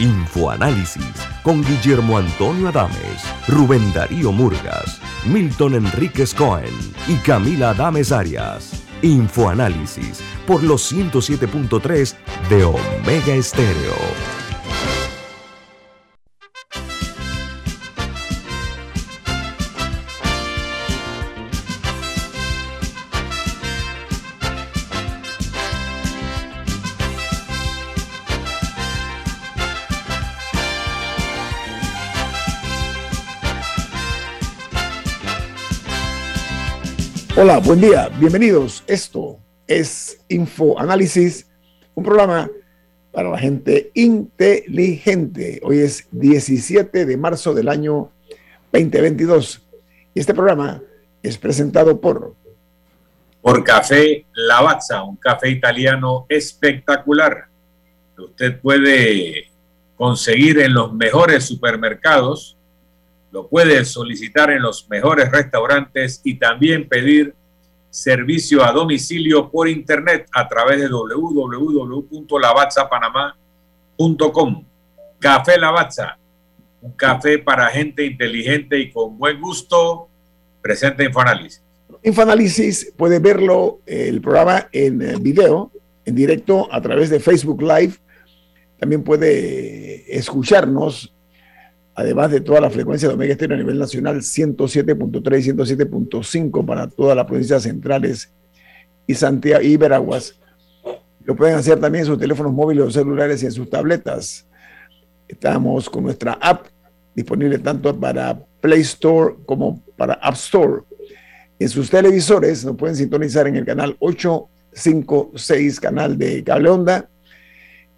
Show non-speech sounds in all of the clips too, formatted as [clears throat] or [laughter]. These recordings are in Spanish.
Infoanálisis con Guillermo Antonio Adames, Rubén Darío Murgas, Milton Enríquez Cohen y Camila Adames Arias. Infoanálisis por los 107.3 de Omega Estéreo. Hola, buen día, bienvenidos. Esto es Info Análisis, un programa para la gente inteligente. Hoy es 17 de marzo del año 2022 y este programa es presentado por por Café Lavazza, un café italiano espectacular usted puede conseguir en los mejores supermercados lo puedes solicitar en los mejores restaurantes y también pedir servicio a domicilio por internet a través de www.lavazzapanamá.com. Café Lavazza, un café para gente inteligente y con buen gusto. Presente Infoanálisis. Infoanálisis puede verlo el programa en eh, video, en directo a través de Facebook Live. También puede escucharnos además de toda la frecuencia de Omega Estéreo a nivel nacional, 107.3 y 107.5 para todas las provincias centrales y Santiago y Veraguas. Lo pueden hacer también en sus teléfonos móviles o celulares y en sus tabletas. Estamos con nuestra app disponible tanto para Play Store como para App Store. En sus televisores nos pueden sintonizar en el canal 856, canal de cable onda.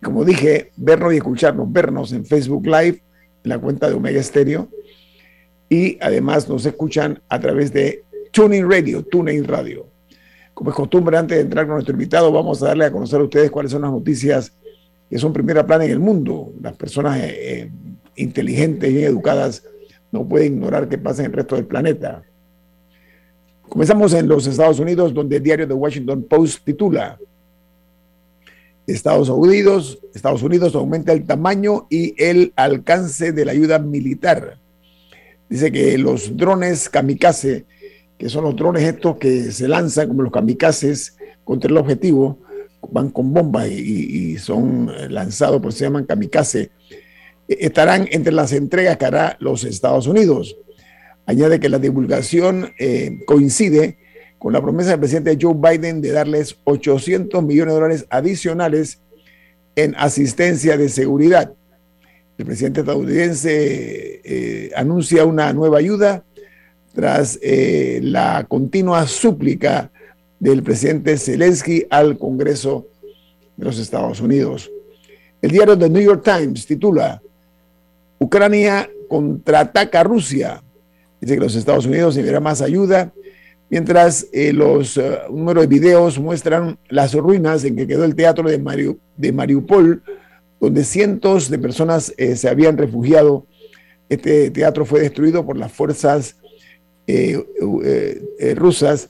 Como dije, vernos y escucharnos, vernos en Facebook Live la cuenta de Omega Stereo. Y además nos escuchan a través de Tuning Radio, Tuning Radio. Como es costumbre, antes de entrar con nuestro invitado, vamos a darle a conocer a ustedes cuáles son las noticias que son primera plana en el mundo. Las personas eh, eh, inteligentes y educadas no pueden ignorar qué pasa en el resto del planeta. Comenzamos en los Estados Unidos, donde el diario The Washington Post titula Estados Unidos, Estados Unidos aumenta el tamaño y el alcance de la ayuda militar. Dice que los drones kamikaze, que son los drones estos que se lanzan como los kamikazes contra el objetivo, van con bombas y, son lanzados, por se llaman kamikaze, estarán entre las entregas que hará los Estados Unidos. Añade que la divulgación eh, coincide con la promesa del presidente Joe Biden de darles 800 millones de dólares adicionales en asistencia de seguridad. El presidente estadounidense eh, anuncia una nueva ayuda tras eh, la continua súplica del presidente Zelensky al Congreso de los Estados Unidos. El diario The New York Times titula Ucrania contraataca a Rusia. Dice que los Estados Unidos enviará más ayuda mientras eh, los uh, números de videos muestran las ruinas en que quedó el teatro de, de Mariupol, donde cientos de personas eh, se habían refugiado. Este teatro fue destruido por las fuerzas eh, rusas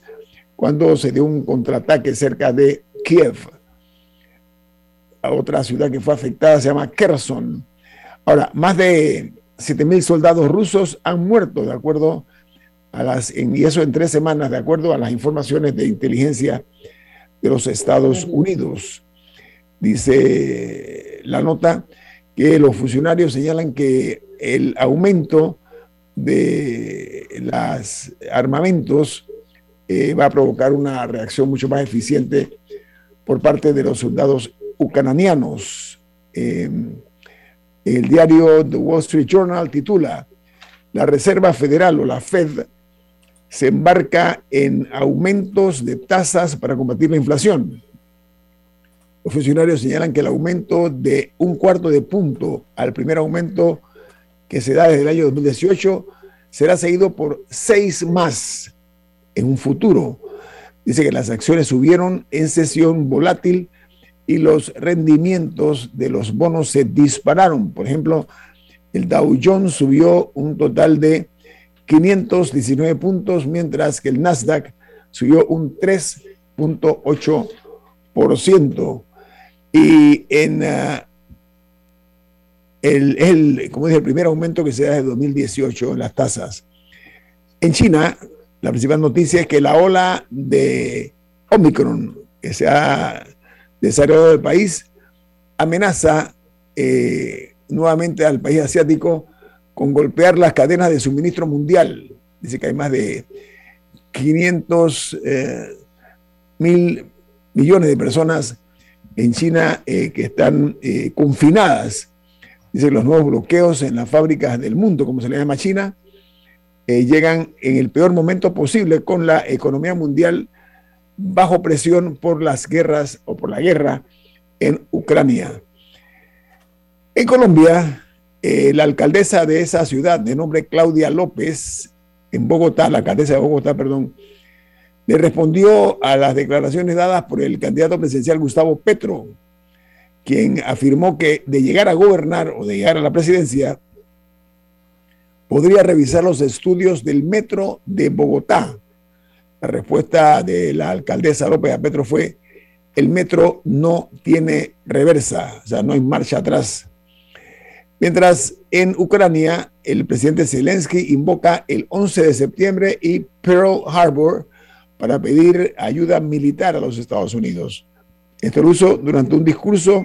cuando se dio un contraataque cerca de Kiev. A otra ciudad que fue afectada se llama Kherson. Ahora, más de 7.000 soldados rusos han muerto, de acuerdo a las, y eso en tres semanas, de acuerdo a las informaciones de inteligencia de los Estados Unidos. Dice la nota que los funcionarios señalan que el aumento de los armamentos eh, va a provocar una reacción mucho más eficiente por parte de los soldados ucranianos. Em, el diario The Wall Street Journal titula La Reserva Federal o la Fed se embarca en aumentos de tasas para combatir la inflación. Los funcionarios señalan que el aumento de un cuarto de punto al primer aumento que se da desde el año 2018 será seguido por seis más en un futuro. Dice que las acciones subieron en sesión volátil y los rendimientos de los bonos se dispararon. Por ejemplo, el Dow Jones subió un total de 519 puntos, mientras que el Nasdaq subió un 3.8%. Y en ah, el, como dije, el primer aumento que se da desde 2018 en las tasas. En China, la principal noticia es que la ola de Omicron que se ha desarrollado del país amenaza eh, nuevamente al país asiático con golpear las cadenas de suministro mundial. Dice que hay más de 500 eh, mil millones de personas en China eh, que están confinadas. Dice que los nuevos bloqueos en las fábricas del mundo, como se le llama China, llegan en el peor momento posible con la economía mundial bajo presión por las guerras o por la guerra en Ucrania. En Colombia, eh, la alcaldesa de esa ciudad, de nombre Claudia López, en Bogotá, la alcaldesa de Bogotá, perdón, le respondió a las declaraciones dadas por el candidato presidencial Gustavo Petro, quien afirmó que de llegar a gobernar o de llegar a la presidencia, podría revisar los estudios del metro de Bogotá la respuesta de la alcaldesa López a Petro fue, el metro no tiene reversa, o sea, no hay marcha atrás. Mientras en Ucrania, el presidente Zelensky invoca el 11 de septiembre y Pearl Harbor para pedir ayuda militar a los Estados Unidos. Esto lo hizo durante un discurso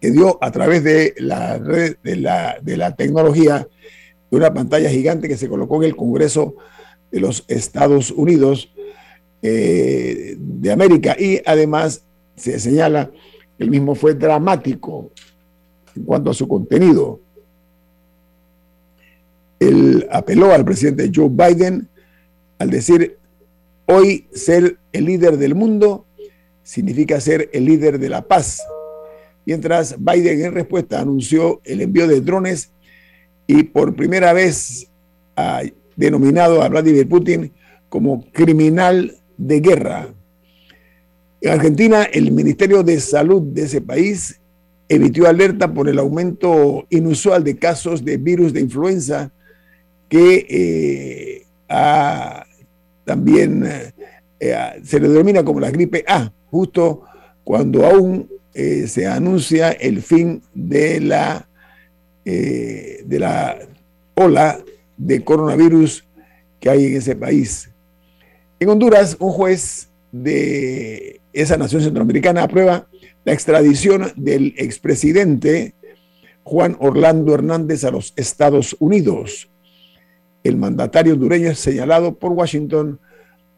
que dio a través de la red de la, tecnología de una pantalla gigante que se colocó en el Congreso de los Estados Unidos eh, de América y además se señala que el mismo fue dramático en cuanto a su contenido. Él apeló al presidente Joe Biden al decir, hoy ser el líder del mundo significa ser el líder de la paz. Mientras Biden en respuesta anunció el envío de drones y por primera vez a denominado a Vladimir Putin como criminal de guerra. En Argentina, el Ministerio de Salud de ese país emitió alerta por el aumento inusual de casos de virus de influenza que eh, también eh, se le denomina como la gripe A, justo cuando aún eh, se anuncia el fin de la, de la ola de coronavirus que hay en ese país. En Honduras, un juez de esa nación centroamericana aprueba la extradición del expresidente Juan Orlando Hernández a los Estados Unidos. El mandatario hondureño es señalado por Washington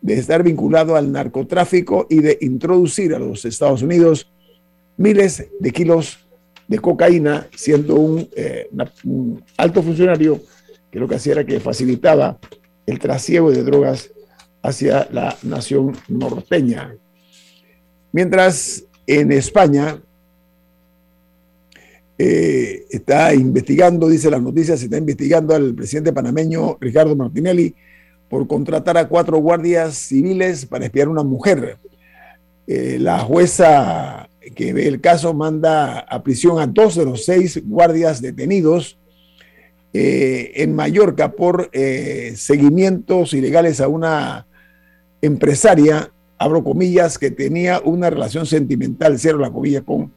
de estar vinculado al narcotráfico y de introducir a los Estados Unidos miles de kilos de cocaína, siendo un, eh, un alto funcionario que lo que hacía era que facilitaba el trasiego de drogas hacia la nación norteña. Mientras en España eh, está investigando, dice las noticias, se está investigando al presidente panameño Ricardo Martinelli por contratar a cuatro guardias civiles para espiar a una mujer. Eh, la jueza que ve el caso manda a prisión a dos de los seis guardias detenidos eh, en Mallorca por seguimientos ilegales a una empresaria, abro comillas, que tenía una relación sentimental, cierro la comilla, con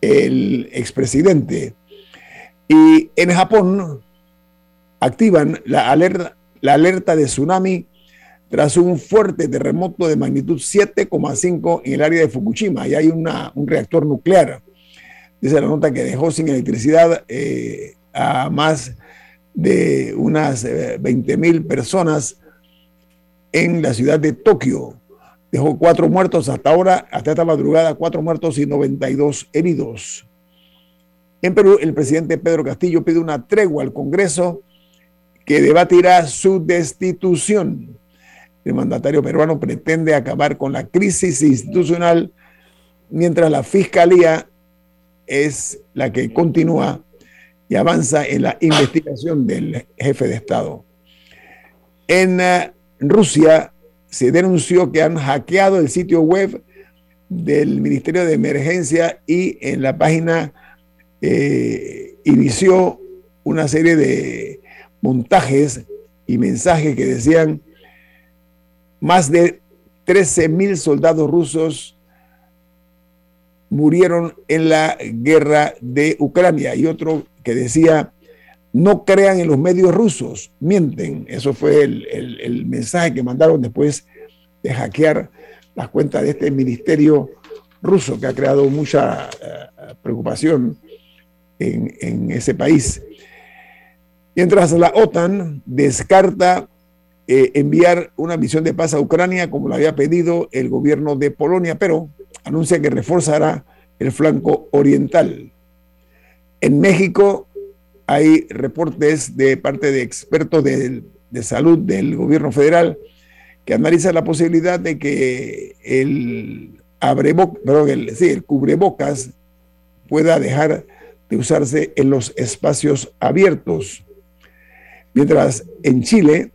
el expresidente. Y en Japón activan la alerta, la alerta de tsunami tras un fuerte terremoto de magnitud 7,5 en el área de Fukushima. Y hay una, un reactor nuclear. Dice la nota que dejó sin electricidad eh, a más de unas 20 eh, mil personas en la ciudad de Tokio. Dejó cuatro muertos hasta ahora, hasta esta madrugada, cuatro muertos y 92 heridos. En Perú, el presidente Pedro Castillo pide una tregua al Congreso que debatirá su destitución. El mandatario peruano pretende acabar con la crisis institucional mientras la fiscalía es la que continúa y avanza en la investigación del jefe de Estado. En eh, Rusia se denunció que han hackeado el sitio web del Ministerio de Emergencia y en la página eh, inició una serie de montajes y mensajes que decían más de 13 mil soldados rusos murieron en la guerra de Ucrania y otro que decía no crean en los medios rusos, mienten. Eso fue el, mensaje que mandaron después de hackear las cuentas de este ministerio ruso que ha creado mucha eh, preocupación en, ese país. Mientras la OTAN descarta eh, enviar una misión de paz a Ucrania como lo había pedido el gobierno de Polonia, pero anuncia que reforzará el flanco oriental. En México, hay reportes de parte de expertos de, salud del gobierno federal que analizan la posibilidad de que el, cubrebocas pueda dejar de usarse en los espacios abiertos. Mientras en Chile,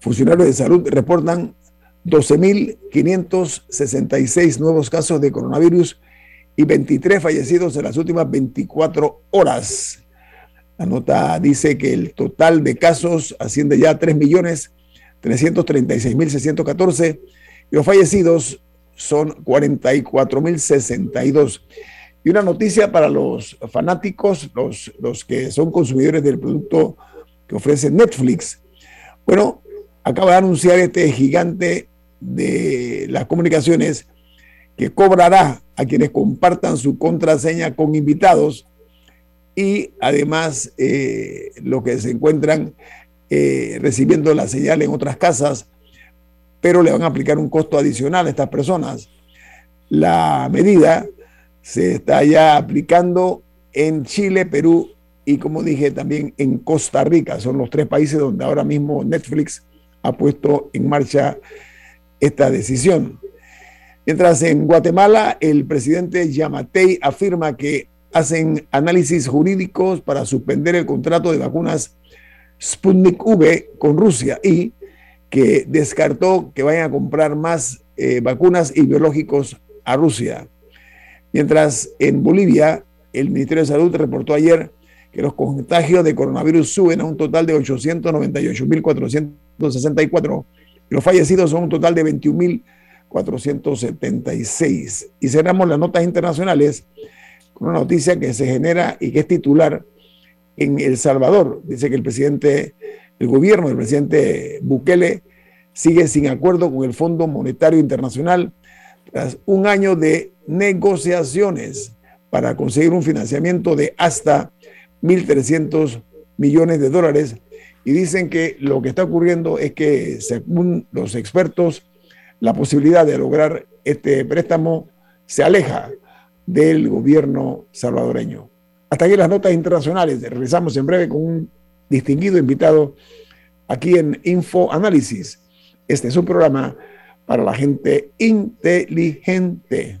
funcionarios de salud reportan 12.566 nuevos casos de coronavirus y 23 fallecidos en las últimas 24 horas. La nota dice que el total de casos asciende ya a 3.336.614 y los fallecidos son 44.062. Y una noticia para los fanáticos, los, los que son consumidores del producto que ofrece Netflix. Bueno, acaba de anunciar este gigante de las comunicaciones que cobrará a quienes compartan su contraseña con invitados y además eh, los que se encuentran eh, recibiendo la señal en otras casas, pero le van a aplicar un costo adicional a estas personas. La medida se está ya aplicando en Chile, Perú y como dije también en Costa Rica. Son los tres países donde ahora mismo Netflix ha puesto en marcha esta decisión. Mientras en Guatemala el presidente Yamatei afirma que hacen análisis jurídicos para suspender el contrato de vacunas Sputnik V con Rusia y que descartó que vayan a comprar más eh, vacunas y biológicos a Rusia. Mientras en Bolivia el Ministerio de Salud reportó ayer que los contagios de coronavirus suben a un total de 898.464 y los fallecidos son un total de 21.000 476. Y cerramos las notas internacionales con una noticia que se genera y que es titular en El Salvador. Dice que el presidente, el gobierno del presidente Bukele sigue sin acuerdo con el Fondo Monetario Internacional tras un año de negociaciones para conseguir un financiamiento de hasta 1.300 millones de dólares. Y dicen que lo que está ocurriendo es que, según los expertos, la posibilidad de lograr este préstamo se aleja del gobierno salvadoreño. Hasta aquí las notas internacionales. Regresamos en breve con un distinguido invitado aquí en Info Análisis. Este es un programa para la gente inteligente.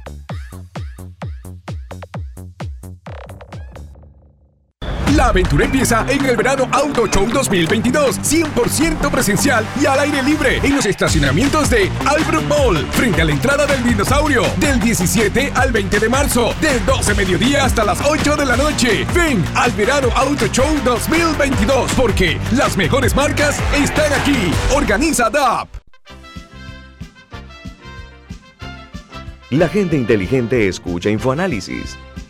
La aventura empieza en el verano Auto Show 2022, 100% presencial y al aire libre en los estacionamientos de Albrook Mall, frente a la entrada del dinosaurio, del 17 al 20 de marzo, del 12 mediodía hasta las 8 de la noche. Ven al verano Auto Show 2022, porque las mejores marcas están aquí. Organiza DAP. La gente inteligente escucha InfoAnálisis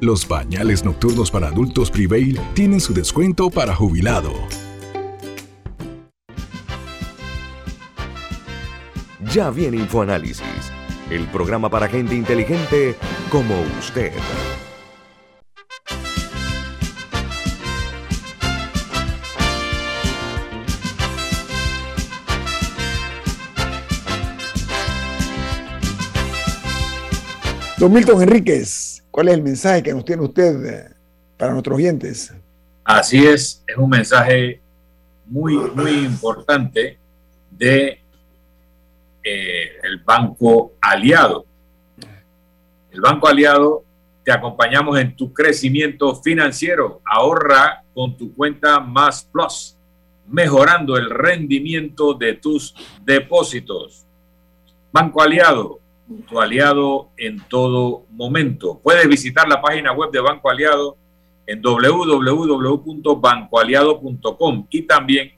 Los pañales nocturnos para adultos Prevail tienen su descuento para jubilado. Ya viene InfoAnálisis, el programa para gente inteligente como usted. Don Milton Enríquez, ¿cuál es el mensaje que nos tiene usted eh, para nuestros oyentes? Así es, es un mensaje muy, muy importante de eh, el Banco Aliado. El Banco Aliado te acompañamos en tu crecimiento financiero. Ahorra con tu cuenta Más Plus, mejorando el rendimiento de tus depósitos. Banco Aliado, tu aliado en todo momento. Puedes visitar la página web de Banco Aliado en www.bancoaliado.com y también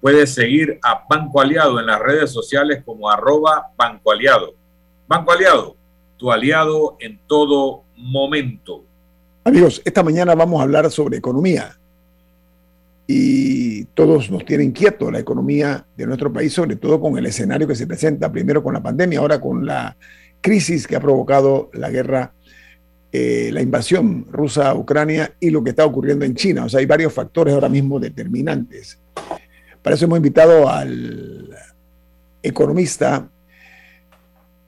puedes seguir a Banco Aliado en las redes sociales como arroba Banco Aliado. Banco Aliado, tu aliado en todo momento. Amigos, esta mañana vamos a hablar sobre economía y todos nos tiene inquieto la economía de nuestro país, sobre todo con el escenario que se presenta, primero con la pandemia, ahora con la crisis que ha provocado la guerra, eh, la invasión rusa a Ucrania y lo que está ocurriendo en China. O sea, hay varios factores ahora mismo determinantes. Para eso hemos invitado al economista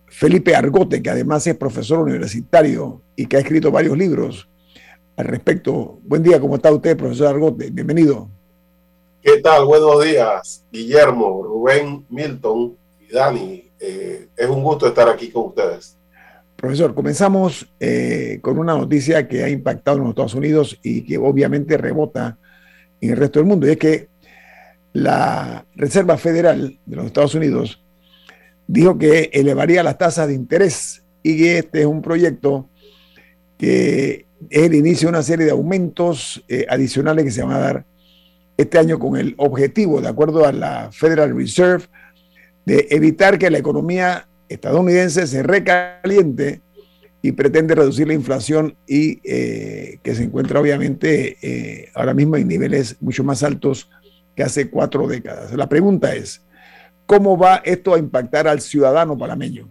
Felipe Argote, que además es profesor universitario y que ha escrito varios libros al respecto. Buen día, ¿cómo está usted, profesor Argote? Bienvenido. ¿Qué tal? Buenos días, Guillermo, Rubén, Milton y Dani. Eh, es un gusto estar aquí con ustedes. Profesor, comenzamos eh, con una noticia que ha impactado en los Estados Unidos y que obviamente rebota en el resto del mundo, y es que la Reserva Federal de los Estados Unidos dijo que elevaría las tasas de interés y que este es un proyecto que es el inicio de una serie de aumentos eh, adicionales que se van a dar este año con el objetivo, de acuerdo a la Federal Reserve, de evitar que la economía estadounidense se recaliente y pretende reducir la inflación y eh, que se encuentra obviamente eh, ahora mismo en niveles mucho más altos que hace cuatro décadas. La pregunta es, ¿cómo va esto a impactar al ciudadano panameño?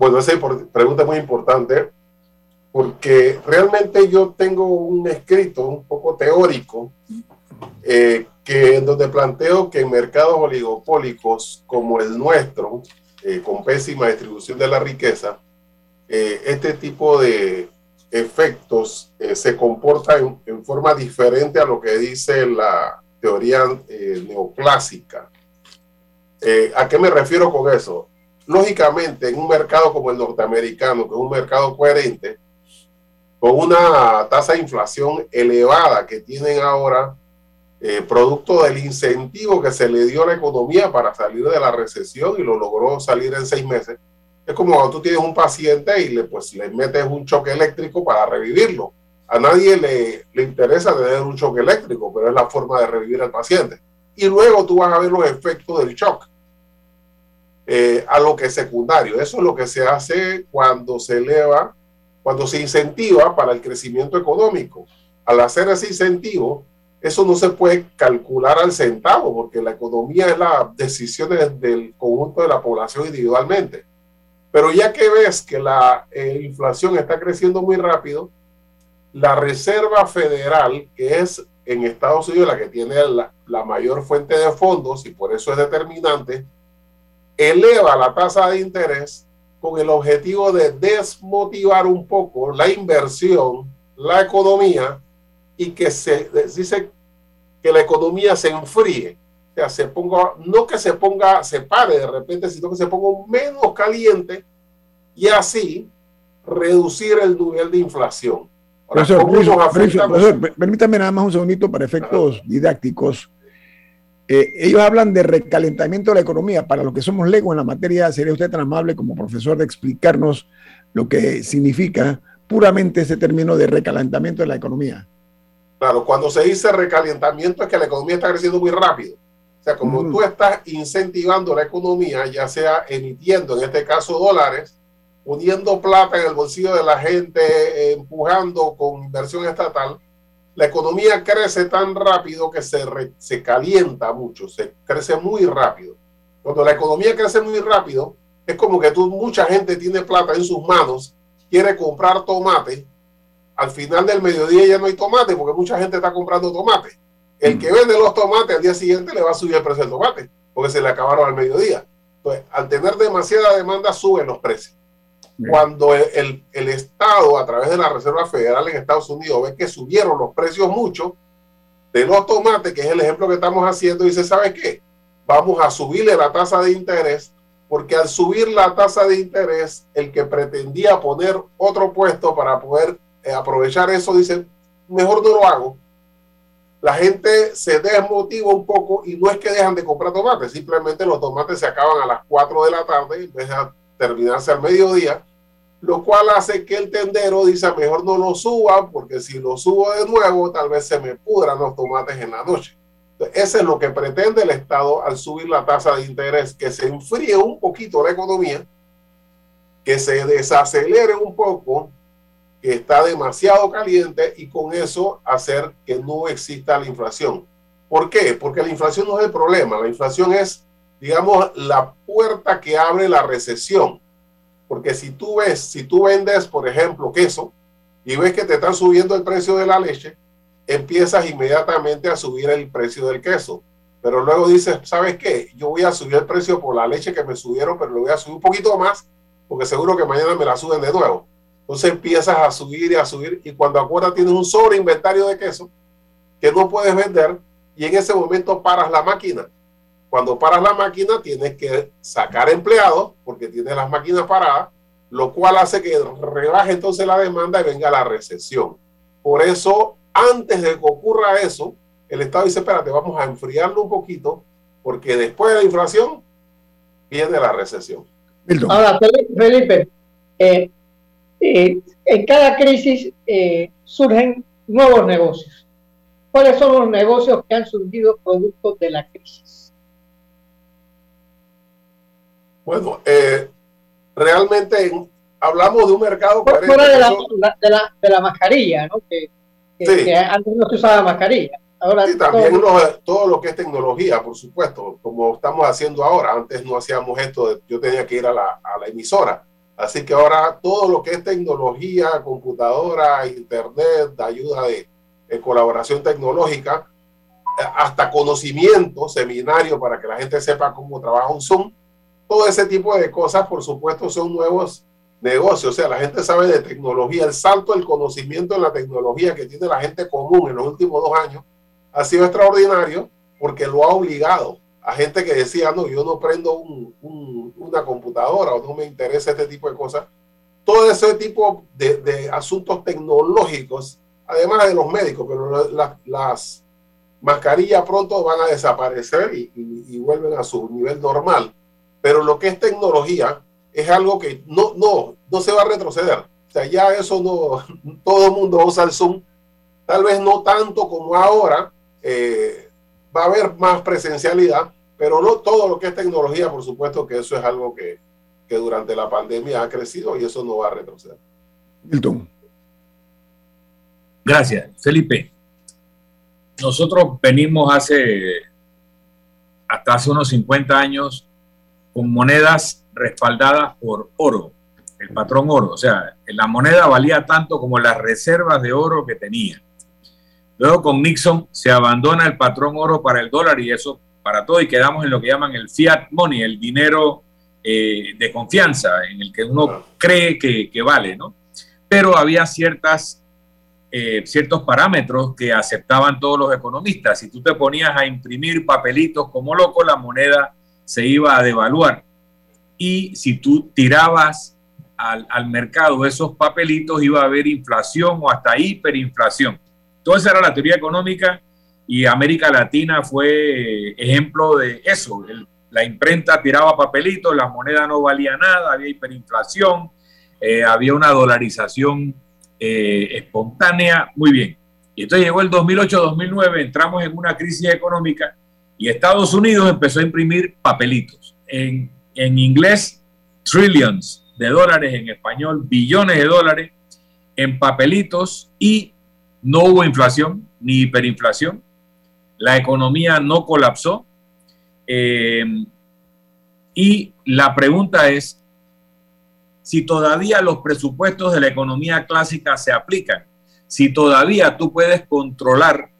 Bueno, esa pregunta es muy importante porque realmente yo tengo un escrito un poco teórico eh, que en donde planteo que en mercados oligopólicos como el nuestro, eh, con pésima distribución de la riqueza, eh, este tipo de efectos se comportan en, forma diferente a lo que dice la teoría neoclásica. ¿A qué me refiero con eso? lógicamente, en un mercado como el norteamericano, que es un mercado coherente, con una tasa de inflación elevada que tienen ahora, eh, producto del incentivo que se le dio a la economía para salir de la recesión y lo logró salir en seis meses. Es como cuando tú tienes un paciente y le, pues, le metes un choque eléctrico para revivirlo. A nadie le, le interesa tener un choque eléctrico, pero es la forma de revivir al paciente. Y luego tú vas a ver los efectos del shock eh, a lo que es secundario. Eso es lo que se hace cuando se eleva, cuando se incentiva para el crecimiento económico. Al hacer ese incentivo, eso no se puede calcular al centavo, porque la economía es la decisión del conjunto de la población individualmente. Pero ya que ves que la eh, inflación está creciendo muy rápido, la Reserva Federal, que es en Estados Unidos la que tiene la, la mayor fuente de fondos y por eso es determinante, eleva la tasa de interés con el objetivo de desmotivar un poco la inversión, la economía y que se dice que la economía se enfríe, o sea, se ponga, no que se ponga, se pare de repente, sino que se ponga menos caliente y así reducir el nivel de inflación. permítame nada más un segundito para efectos didácticos. Eh, ellos hablan de recalentamiento de la economía. Para los que somos legos en la materia, ¿sería usted tan amable como profesor de explicarnos lo que significa puramente ese término de recalentamiento de la economía? Claro, cuando se dice recalentamiento es que la economía está creciendo muy rápido. O sea, como tú estás incentivando la economía, ya sea emitiendo, en este caso, dólares, poniendo plata en el bolsillo de la gente, empujando con inversión estatal, la economía crece tan rápido que se, se calienta mucho, se crece muy rápido. Cuando la economía crece muy rápido, es como que tú, mucha gente tiene plata en sus manos, quiere comprar tomate, al final del mediodía ya no hay tomate porque mucha gente está comprando tomate. El que vende los tomates al día siguiente le va a subir el precio del tomate porque se le acabaron al mediodía. Entonces, al tener demasiada demanda, suben los precios. Cuando el, el, Estado, a través de la Reserva Federal en Estados Unidos, ve que subieron los precios mucho de los tomates, que es el ejemplo que estamos haciendo, dice, ¿sabe qué? Vamos a subirle la tasa de interés, porque al subir la tasa de interés, el que pretendía poner otro puesto para poder eh, aprovechar eso, dice, mejor no lo hago. La gente se desmotiva un poco y no es que dejan de comprar tomates, simplemente los tomates se acaban a las 4 de la tarde en vez de terminarse al mediodía lo cual hace que el tendero dice mejor no lo suba porque si lo subo de nuevo tal vez se me pudran los tomates en la noche. Eso es lo que pretende el Estado al subir la tasa de interés, que se enfríe un poquito la economía, que se desacelere un poco, que está demasiado caliente y con eso hacer que no exista la inflación. ¿Por qué? Porque la inflación no es el problema, la inflación es, digamos, la puerta que abre la recesión porque si tú ves, si tú vendes, por ejemplo, queso y ves que te están subiendo el precio de la leche, empiezas inmediatamente a subir el precio del queso. Pero luego dices, ¿sabes qué? Yo voy a subir el precio por la leche que me subieron, pero lo voy a subir un poquito más, porque seguro que mañana me la suben de nuevo. Entonces empiezas a subir y a subir, y cuando acuerdas tienes un sobreinventario de queso que no puedes vender, y en ese momento paras la máquina cuando paras la máquina, tienes que sacar empleados porque tienes las máquinas paradas, lo cual hace que rebaje entonces la demanda y venga la recesión. Por eso, antes de que ocurra eso, el Estado dice, espérate, vamos a enfriarlo un poquito, porque después de la inflación viene la recesión. Ahora, Felipe, eh, eh, en cada crisis eh, surgen nuevos negocios. ¿Cuáles son los negocios que han surgido producto de la crisis? Bueno, eh, realmente hablamos de un mercado... Fuera de la, de, la, de la, mascarilla, ¿no? Que, antes no se usaba mascarilla. Ahora sí, también todo... lo que es tecnología, por supuesto, como estamos haciendo ahora. Antes no hacíamos esto, yo tenía que ir a la, a la emisora. Así que ahora todo lo que es tecnología, computadora, internet, de ayuda de, de colaboración tecnológica, eh, hasta conocimiento, seminario para que la gente sepa cómo trabaja un Zoom, todo ese tipo de cosas, por supuesto, son nuevos negocios. O sea, la gente sabe de tecnología. El salto del conocimiento en la tecnología que tiene la gente común en los últimos dos años ha sido extraordinario porque lo ha obligado a gente que decía, no, yo no prendo una computadora o no me interesa este tipo de cosas. Todo ese tipo de, asuntos tecnológicos, además de los médicos, pero las mascarillas pronto van a desaparecer y vuelven a su nivel normal pero lo que es tecnología es algo que no, no, no se va a retroceder. O sea, ya eso no, [laughs] todo el mundo usa el Zoom, tal vez no tanto como ahora, eh, va a haber más presencialidad, pero no todo lo que es tecnología, por supuesto que eso es algo que, que durante la pandemia ha crecido y eso no va a retroceder. Milton. Gracias, Felipe. Nosotros venimos hace, hasta hace unos 50 años, con monedas respaldadas por oro, el patrón oro. O sea, la moneda valía tanto como las reservas de oro que tenía. Luego con Nixon se abandona el patrón oro para el dólar y eso para todo y quedamos en lo que llaman el fiat money, el dinero eh, de confianza en el que uno cree que, vale, ¿no? Pero había ciertas, eh, ciertos parámetros que aceptaban todos los economistas. Si tú te ponías a imprimir papelitos como loco, la moneda se iba a devaluar. Y si tú tirabas al, al, mercado esos papelitos, iba a haber inflación o hasta hiperinflación. Toda esa era la teoría económica y América Latina fue ejemplo de eso. la imprenta tiraba papelitos, la moneda no valía nada, había hiperinflación, eh, había una dolarización eh, espontánea, muy bien. Y entonces llegó el 2008-2009, entramos en una crisis económica y Estados Unidos empezó a imprimir papelitos. En, en inglés, trillions de dólares, en español, billones de dólares en papelitos y no hubo inflación ni hiperinflación la economía no colapsó. Eh, y la pregunta es si todavía los presupuestos de la economía clásica se aplican, si todavía tú puedes controlar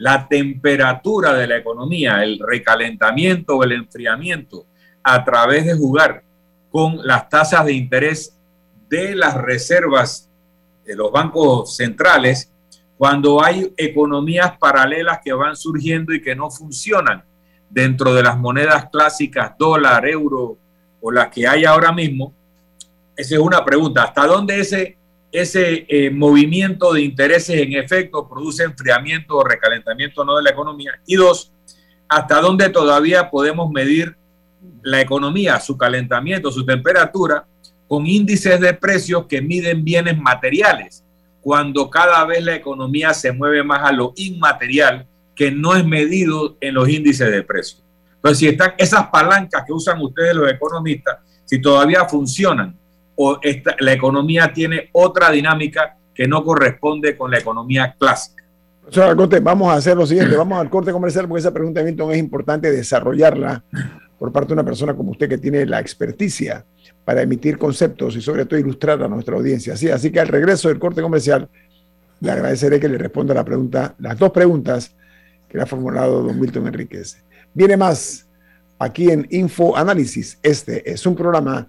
la temperatura de la economía, el recalentamiento o el enfriamiento a través de jugar con las tasas de interés de las reservas de los bancos centrales cuando hay economías paralelas que van surgiendo y que no funcionan dentro de las monedas clásicas, dólar, euro o las que hay ahora mismo, esa es una pregunta. ¿Hasta dónde ese, ese eh, movimiento de intereses en efecto produce enfriamiento o recalentamiento no de la economía? Y dos, ¿hasta dónde todavía podemos medir la economía, su calentamiento, su temperatura, con índices de precios que miden bienes materiales? cuando cada vez la economía se mueve más a lo inmaterial que no es medido en los índices de precios. Entonces, si están esas palancas que usan ustedes los economistas, si todavía funcionan o la economía tiene otra dinámica que no corresponde con la economía clásica. Vamos a hacer lo siguiente, vamos al corte comercial porque esa pregunta, Milton, es importante desarrollarla por parte de una persona como usted que tiene la experticia para emitir conceptos y sobre todo ilustrar a nuestra audiencia. Sí, así que al regreso del corte comercial, le agradeceré que le responda la pregunta, las dos preguntas que le ha formulado don Milton Enríquez. Viene más aquí en Info Análisis. Este es un programa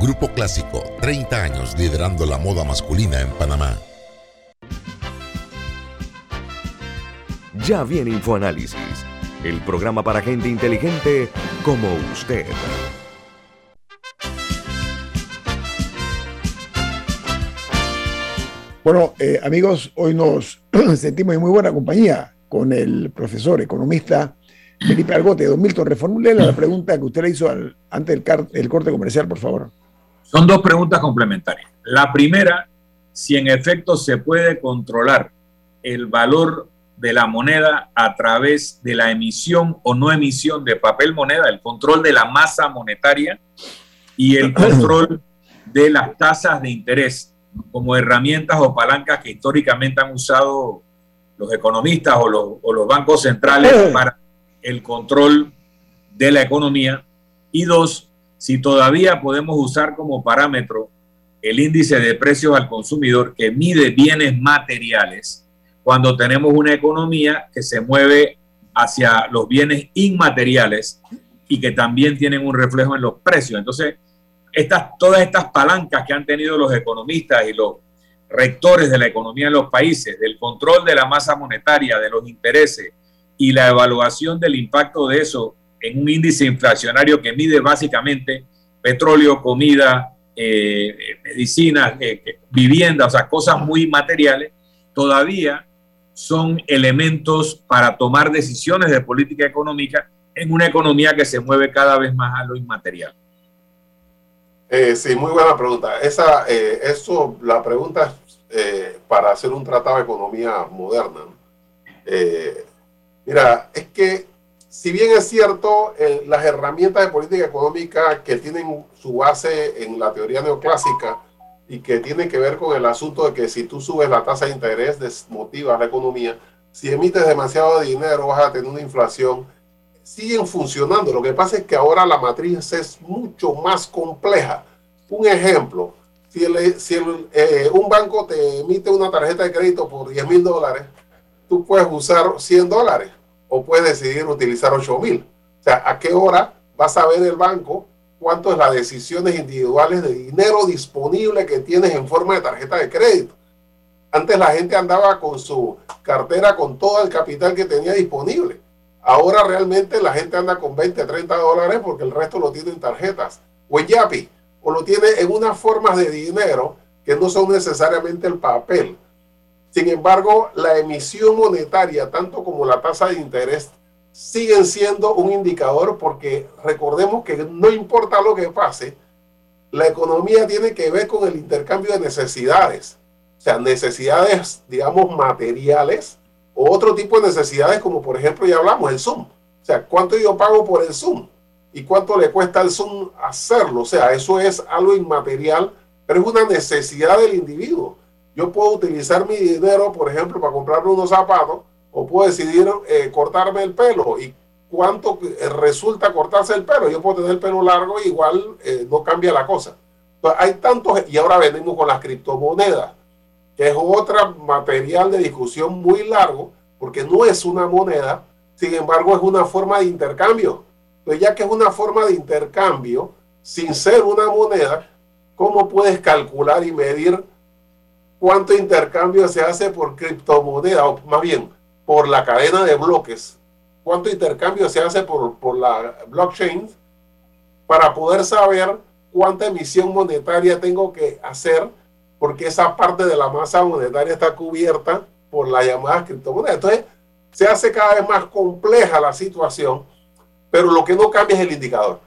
Grupo Clásico, 30 años liderando la moda masculina en Panamá. Ya viene InfoAnálisis, el programa para gente inteligente como usted. Bueno, eh, amigos, hoy nos [clears throat] sentimos en muy buena compañía con el profesor economista Felipe Argote. Don Milton, reformule la pregunta que usted le hizo al, antes del, corte comercial, por favor. Son dos preguntas complementarias. La primera, si en efecto se puede controlar el valor de la moneda a través de la emisión o no emisión de papel moneda, el control de la masa monetaria y el control de las tasas de interés como herramientas o palancas que históricamente han usado los economistas o los, bancos centrales para el control de la economía. Y dos, si todavía podemos usar como parámetro el índice de precios al consumidor que mide bienes materiales cuando tenemos una economía que se mueve hacia los bienes inmateriales y que también tienen un reflejo en los precios. Entonces, estas, todas estas palancas que han tenido los economistas y los rectores de la economía en los países, del control de la masa monetaria, de los intereses y la evaluación del impacto de eso en un índice inflacionario que mide básicamente petróleo, comida, eh, medicina, eh, vivienda, o sea, cosas muy materiales, todavía son elementos para tomar decisiones de política económica en una economía que se mueve cada vez más a lo inmaterial. Eh, sí, muy buena pregunta. Esa, eh, eso, la pregunta eh, para hacer un tratado de economía moderna. Mira, es que si bien es cierto, las herramientas de política económica que tienen su base en la teoría neoclásica y que tienen que ver con el asunto de que si tú subes la tasa de interés desmotivas la economía, si emites demasiado dinero vas a tener una inflación siguen funcionando. Lo que pasa es que ahora la matriz es mucho más compleja. Un ejemplo, si, eh, un banco te emite una tarjeta de crédito por 10 mil dólares, tú puedes usar 100 dólares o puedes decidir utilizar 8 mil. O sea, ¿a qué hora vas a ver el banco cuánto es las decisiones individuales de dinero disponible que tienes en forma de tarjeta de crédito? Antes la gente andaba con su cartera con todo el capital que tenía disponible Ahora realmente la gente anda con 20, 30 dólares porque el resto lo tiene en tarjetas o en Yapi o lo tiene en unas formas de dinero que no son necesariamente el papel. Sin embargo, la emisión monetaria, tanto como la tasa de interés, siguen siendo un indicador porque recordemos que no importa lo que pase, la economía tiene que ver con el intercambio de necesidades, o sea, necesidades, digamos, materiales o otro tipo de necesidades como por ejemplo ya hablamos, el Zoom. O sea, ¿cuánto yo pago por el Zoom? ¿Y cuánto le cuesta al Zoom hacerlo? O sea, eso es algo inmaterial, pero es una necesidad del individuo. Yo puedo utilizar mi dinero, por ejemplo, para comprarme unos zapatos, o puedo decidir eh, cortarme el pelo. ¿Y cuánto eh, resulta cortarse el pelo? Yo puedo tener el pelo largo, igual eh, no cambia la cosa. Entonces, hay tantos, y ahora venimos con las criptomonedas que es otro material de discusión muy largo, porque no es una moneda, sin embargo es una forma de intercambio. Entonces, ya que es una forma de intercambio, sin ser una moneda, ¿cómo puedes calcular y medir cuánto intercambio se hace por criptomoneda, o más bien por la cadena de bloques? ¿Cuánto intercambio se hace por, por la blockchain para poder saber cuánta emisión monetaria tengo que hacer? porque esa parte de la masa monetaria está cubierta por la llamada criptomoneda. Entonces, se hace cada vez más compleja la situación, pero lo que no cambia es el indicador.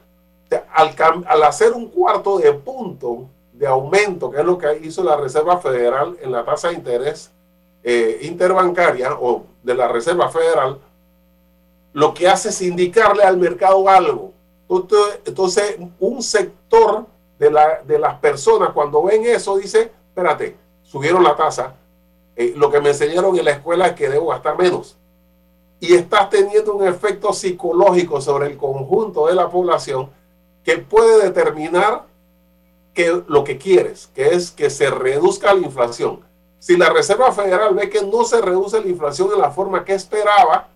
al, hacer un cuarto de punto de aumento, que es lo que hizo la Reserva Federal en la tasa de interés eh, interbancaria o de la Reserva Federal, lo que hace es indicarle al mercado algo. Entonces, un sector de, la, de las personas cuando ven eso dice, espérate, subieron la tasa, eh, lo que me enseñaron en la escuela es que debo gastar menos. Y estás teniendo un efecto psicológico sobre el conjunto de la población que puede determinar lo que quieres, que es que se reduzca la inflación. Si la Reserva Federal ve que no se reduce la inflación en la forma que esperaba,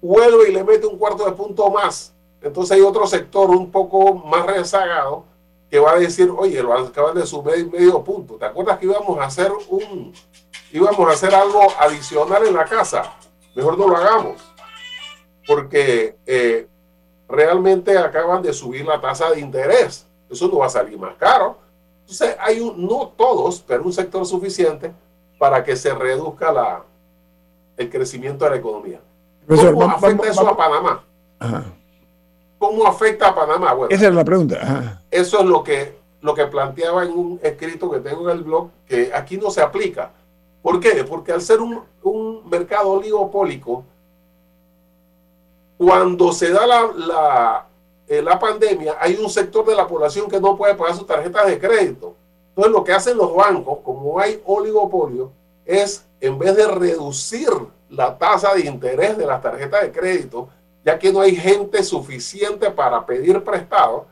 vuelve y le mete un cuarto de punto más. Entonces hay otro sector un poco más rezagado que va a decir, oye, lo acaban de subir medio punto. ¿Te acuerdas que íbamos a hacer un, íbamos a hacer algo adicional en la casa? Mejor no lo hagamos, porque eh, realmente acaban de subir la tasa de interés. Eso no va a salir más caro. Entonces, hay un, no todos, pero un sector suficiente para que se reduzca la, el crecimiento de la economía. ¿Cómo afecta eso a Panamá? ¿Cómo afecta a Panamá? Esa es la pregunta. Eso es lo que, lo que planteaba en un escrito que tengo en el blog, que aquí no se aplica. ¿Por qué? Porque al ser un, un mercado oligopólico, cuando se da la, la, eh, la, pandemia, hay un sector de la población que no puede pagar sus tarjetas de crédito. Entonces, lo que hacen los bancos, como hay oligopolio, es en vez de reducir la tasa de interés de las tarjetas de crédito, ya que no hay gente suficiente para pedir prestado,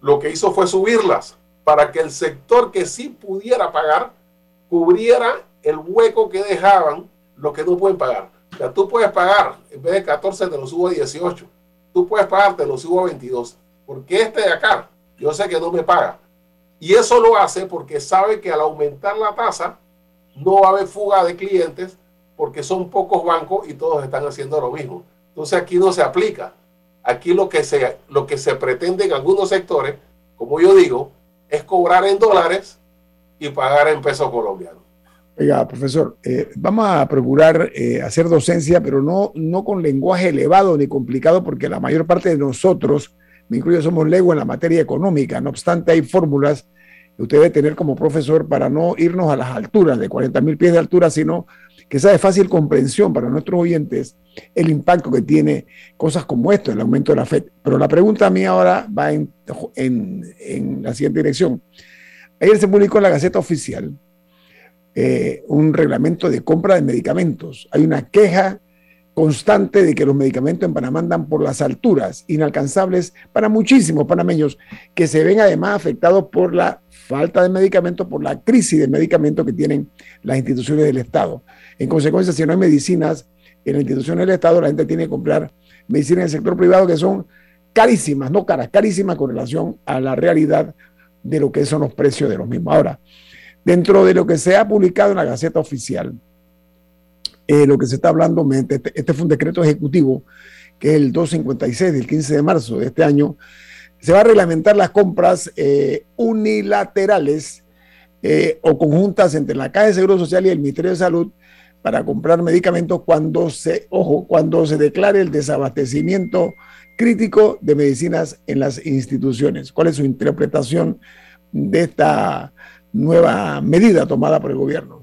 lo que hizo fue subirlas para que el sector que sí pudiera pagar cubriera el hueco que dejaban los que no pueden pagar. sea, tú puedes pagar, en vez de 14 te lo subo a 18. Tú puedes pagar, te lo subo a 22. Porque este de acá, yo sé que no me paga. Y eso lo hace porque sabe que al aumentar la tasa, no va a haber fuga de clientes porque son pocos bancos y todos están haciendo lo mismo. Entonces aquí no se aplica. Aquí lo que se, lo que se pretende en algunos sectores, como yo digo, es cobrar en dólares y pagar en peso colombiano. Oiga, profesor, eh, vamos a procurar eh, hacer docencia, pero no, no con lenguaje elevado ni complicado, porque la mayor parte de nosotros, me incluyo, somos legua en la materia económica. No obstante, hay fórmulas que usted debe tener como profesor para no irnos a las alturas de 40 mil pies de altura, sino que sea de fácil comprensión para nuestros oyentes el impacto que tiene cosas como esto, el aumento de la FED. Pero la pregunta mía ahora va en, en la siguiente dirección. Ayer se publicó en la Gaceta Oficial eh, un reglamento de compra de medicamentos. Hay una queja constante de que los medicamentos en Panamá andan por las alturas, inalcanzables para muchísimos panameños que se ven además afectados por la falta de medicamentos, por la crisis de medicamentos que tienen las instituciones del Estado. En consecuencia, si no hay medicinas en las instituciones del Estado, la gente tiene que comprar medicinas en el sector privado que son carísimas, no caras, carísimas con relación a la realidad de lo que son los precios de los mismos. Ahora, Dentro de lo que se ha publicado en la Gaceta Oficial, eh, lo que se está hablando, este, este, fue un decreto ejecutivo, que es el 256 del 15 de marzo de este año, se va a reglamentar las compras eh, unilaterales eh, o conjuntas entre la Caja de Seguro Social y el Ministerio de Salud para comprar medicamentos cuando se, ojo, cuando se declare el desabastecimiento crítico de medicinas en las instituciones. ¿Cuál es su interpretación de esta nueva medida tomada por el gobierno?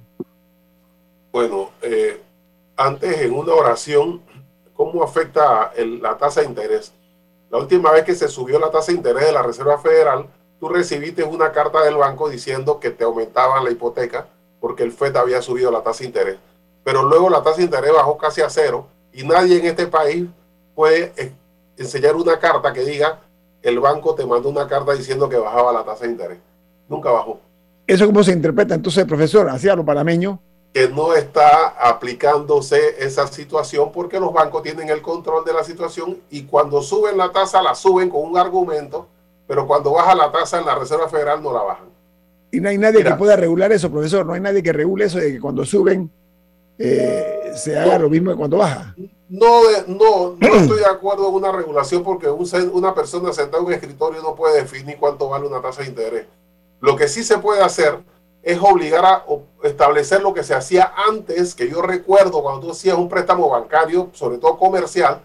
Bueno, eh, antes en una oración, ¿cómo afecta la tasa de interés? La última vez que se subió la tasa de interés de la Reserva Federal, tú recibiste una carta del banco diciendo que te aumentaban la hipoteca porque el FED había subido la tasa de interés. Pero luego la tasa de interés bajó casi a cero y nadie en este país puede eh, enseñar una carta que diga el banco te mandó una carta diciendo que bajaba la tasa de interés. Nunca bajó. ¿Eso cómo se interpreta entonces, profesor, hacia lo panameño? Que no está aplicándose esa situación porque los bancos tienen el control de la situación y cuando suben la tasa la suben con un argumento, pero cuando baja la tasa en la Reserva Federal no la bajan. Y no hay nadie que pueda regular eso, profesor. No hay nadie que regule eso de que cuando suben eh, se haga lo mismo que cuando baja. No, no, [clears throat] no estoy de acuerdo en una regulación porque una persona sentada en un escritorio no puede definir cuánto vale una tasa de interés. Lo que sí se puede hacer es obligar a establecer lo que se hacía antes, que yo recuerdo cuando tú hacías un préstamo bancario, sobre todo comercial,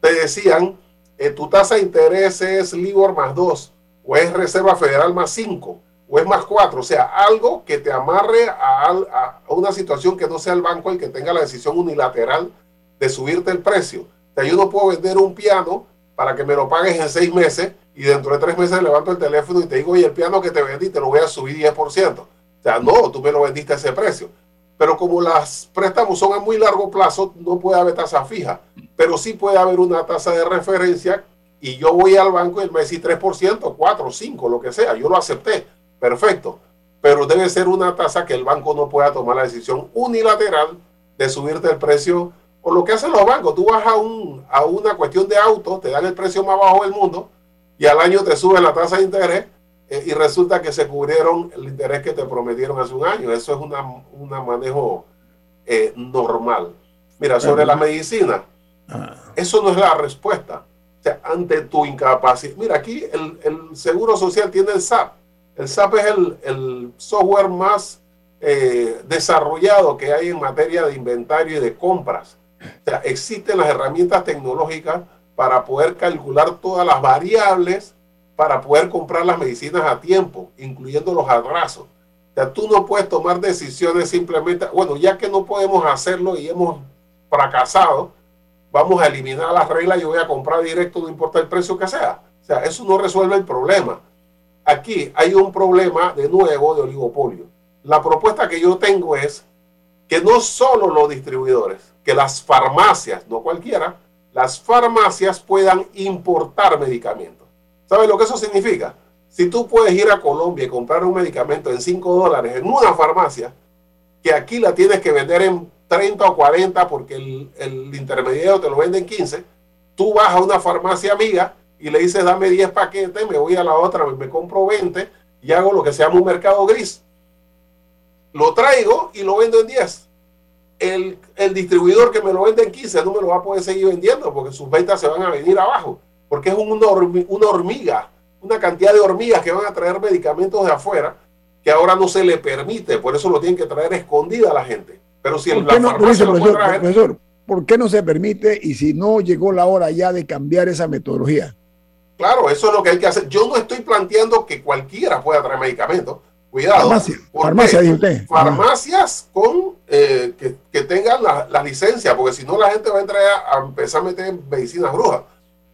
te decían, eh, tu tasa de interés es LIBOR más 2, o es Reserva Federal más 5, o es más 4, o sea, algo que te amarre a, una situación que no sea el banco el que tenga la decisión unilateral de subirte el precio. O sea, yo no puedo vender un piano para que me lo pagues en seis meses y dentro de tres meses levanto el teléfono y te digo, oye, el piano que te vendí te lo voy a subir 10%. O sea, no, tú me lo vendiste a ese precio. Pero como las préstamos son a muy largo plazo, no puede haber tasa fija, pero sí puede haber una tasa de referencia y yo voy al banco y él me dice 3%, 4, 5, lo que sea, yo lo acepté, perfecto, pero debe ser una tasa que el banco no pueda tomar la decisión unilateral de subirte el precio por lo que hacen los bancos. Tú vas a, un, a una cuestión de auto, te dan el precio más bajo del mundo, y al año te suben la tasa de interés eh, y resulta que se cubrieron el interés que te prometieron hace un año. Eso es un manejo eh, normal. Mira, sobre la medicina, ah. eso no es la respuesta. O sea, ante tu incapacidad. Mira, aquí el, Seguro Social tiene el SAP. El SAP es el, software más eh, desarrollado que hay en materia de inventario y de compras. O sea, existen las herramientas tecnológicas para poder calcular todas las variables para poder comprar las medicinas a tiempo, incluyendo los atrasos. O sea, tú no puedes tomar decisiones simplemente, bueno, ya que no podemos hacerlo y hemos fracasado, vamos a eliminar las reglas, yo voy a comprar directo, no importa el precio que sea. O sea, eso no resuelve el problema. Aquí hay un problema de nuevo de oligopolio. La propuesta que yo tengo es que no solo los distribuidores, que las farmacias, no cualquiera, las farmacias puedan importar medicamentos. ¿Sabes lo que eso significa? Si tú puedes ir a Colombia y comprar un medicamento en 5 dólares en una farmacia, que aquí la tienes que vender en 30 o 40 porque el, el intermediario te lo vende en 15, tú vas a una farmacia amiga y le dices dame 10 paquetes, me voy a la otra, me compro 20 y hago lo que se llama un mercado gris. Lo traigo y lo vendo en 10. El, el, distribuidor que me lo vende en 15 no me lo va a poder seguir vendiendo porque sus ventas se van a venir abajo, porque es una, una hormiga, una cantidad de hormigas que van a traer medicamentos de afuera que ahora no se le permite, por eso lo tienen que traer escondida a la gente. Pero si el la no, farmacia profesor, ¿por qué no se permite y si no llegó la hora ya de cambiar esa metodología? Claro, eso es lo que hay que hacer. Yo no estoy planteando que cualquiera pueda traer medicamentos. Cuidado. Farmacia, usted. Farmacias con eh, que, tengan la, licencia, porque si no la gente va a entrar a, empezar a meter medicinas brujas.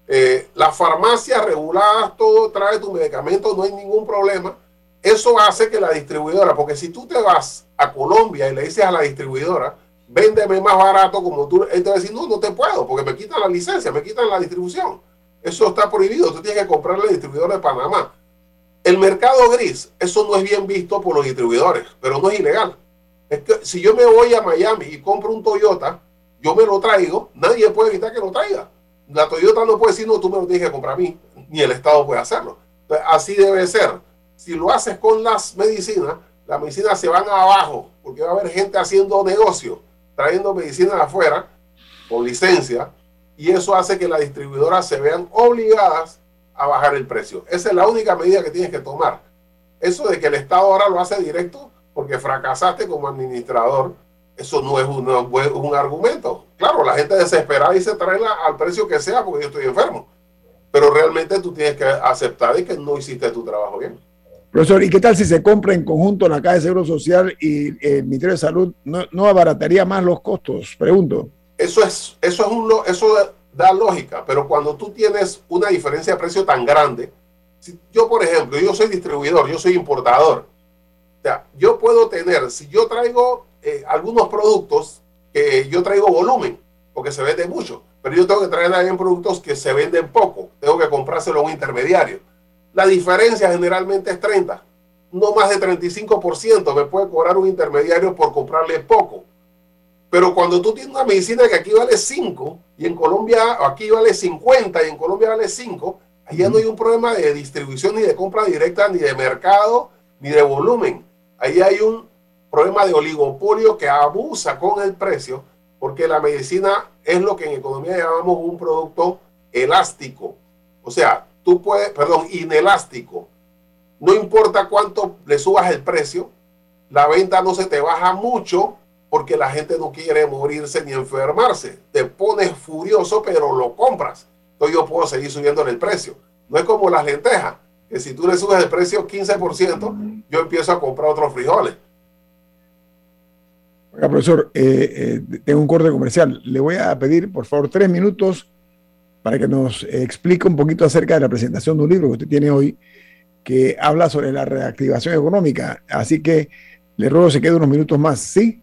Eh, las farmacias reguladas, todo trae tu medicamento, no hay ningún problema. Eso hace que la distribuidora, porque si tú te vas a Colombia y le dices a la distribuidora, véndeme más barato como tú, él te va a decir, no, no te puedo, porque me quitan la licencia, me quitan la distribución. Eso está prohibido, tú tienes que comprarle al distribuidor de Panamá. El mercado gris, eso no es bien visto por los distribuidores, pero no es ilegal. Es que si yo me voy a Miami y compro un Toyota, yo me lo traigo, nadie puede evitar que lo traiga. La Toyota no puede decir, no, tú me lo tienes que comprar a mí, ni el Estado puede hacerlo. así debe ser. Si lo haces con las medicinas, las medicinas se van abajo, porque va a haber gente haciendo negocio, trayendo medicinas afuera, con licencia, y eso hace que las distribuidoras se vean obligadas a bajar el precio. Esa es la única medida que tienes que tomar. Eso de que el Estado ahora lo hace directo porque fracasaste como administrador, eso no es un, un argumento. Claro, la gente desesperada dice traerla al precio que sea porque yo estoy enfermo. Pero realmente tú tienes que aceptar de que no hiciste tu trabajo bien. Profesor, ¿y qué tal si se compra en conjunto la Caja de Seguro Social y el Ministerio de Salud no, no abarataría más los costos? Pregunto. Eso es, eso es un, eso da lógica, pero cuando tú tienes una diferencia de precio tan grande, si yo por ejemplo, yo soy distribuidor, yo soy importador, o sea, yo puedo tener, si yo traigo eh, algunos productos, que yo traigo volumen, porque se vende mucho, pero yo tengo que traer también productos que se venden poco, tengo que comprárselo a un intermediario. La diferencia generalmente es 30, no más de 35% me puede cobrar un intermediario por comprarle poco. Pero cuando tú tienes una medicina que aquí vale 5 y en Colombia aquí vale 50 y en Colombia vale 5, allá no hay un problema de distribución ni de compra directa, ni de mercado, ni de volumen. Ahí hay un problema de oligopolio que abusa con el precio porque la medicina es lo que en economía llamamos un producto elástico. O sea, tú puedes, perdón, inelástico. No importa cuánto le subas el precio, la venta no se te baja mucho porque la gente no quiere morirse ni enfermarse. Te pones furioso, pero lo compras. Entonces yo puedo seguir subiendo el precio. No es como las lentejas, que si tú le subes el precio 15%, yo empiezo a comprar otros frijoles. Oiga, profesor, eh, eh, tengo un corte comercial. Le voy a pedir, por favor, tres minutos para que nos explique un poquito acerca de la presentación de un libro que usted tiene hoy, que habla sobre la reactivación económica. Así que le ruego se quede unos minutos más, ¿sí?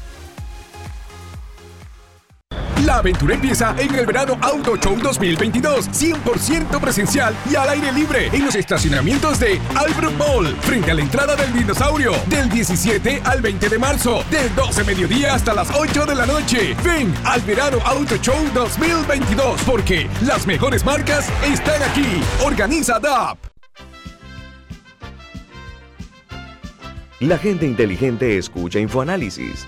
La aventura empieza en el verano Auto Show 2022, 100% presencial y al aire libre en los estacionamientos de Albrook Mall, frente a la entrada del dinosaurio, del 17 al 20 de marzo, del 12 mediodía hasta las 8 de la noche. Ven al verano Auto Show 2022, porque las mejores marcas están aquí. Organiza DAP. La gente inteligente escucha InfoAnálisis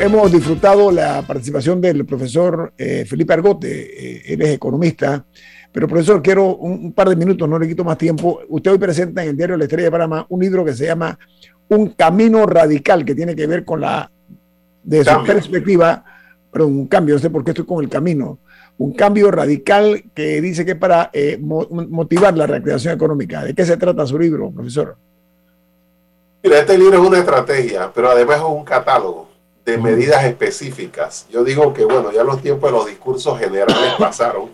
Hemos disfrutado la participación del profesor eh, Felipe Argote, eh, él es economista, pero profesor, quiero un, par de minutos, no le quito más tiempo. Usted hoy presenta en el diario La Estrella de Panamá un libro que se llama Un camino radical, que tiene que ver con la, de su perspectiva, pero un cambio, no sé por qué estoy con el camino, un cambio radical que dice que es para eh, motivar la reactivación económica. ¿De qué se trata su libro, profesor? Mira, este libro es una estrategia, pero además es un catálogo de medidas específicas. Yo digo que, bueno, ya los tiempos de los discursos generales [coughs] pasaron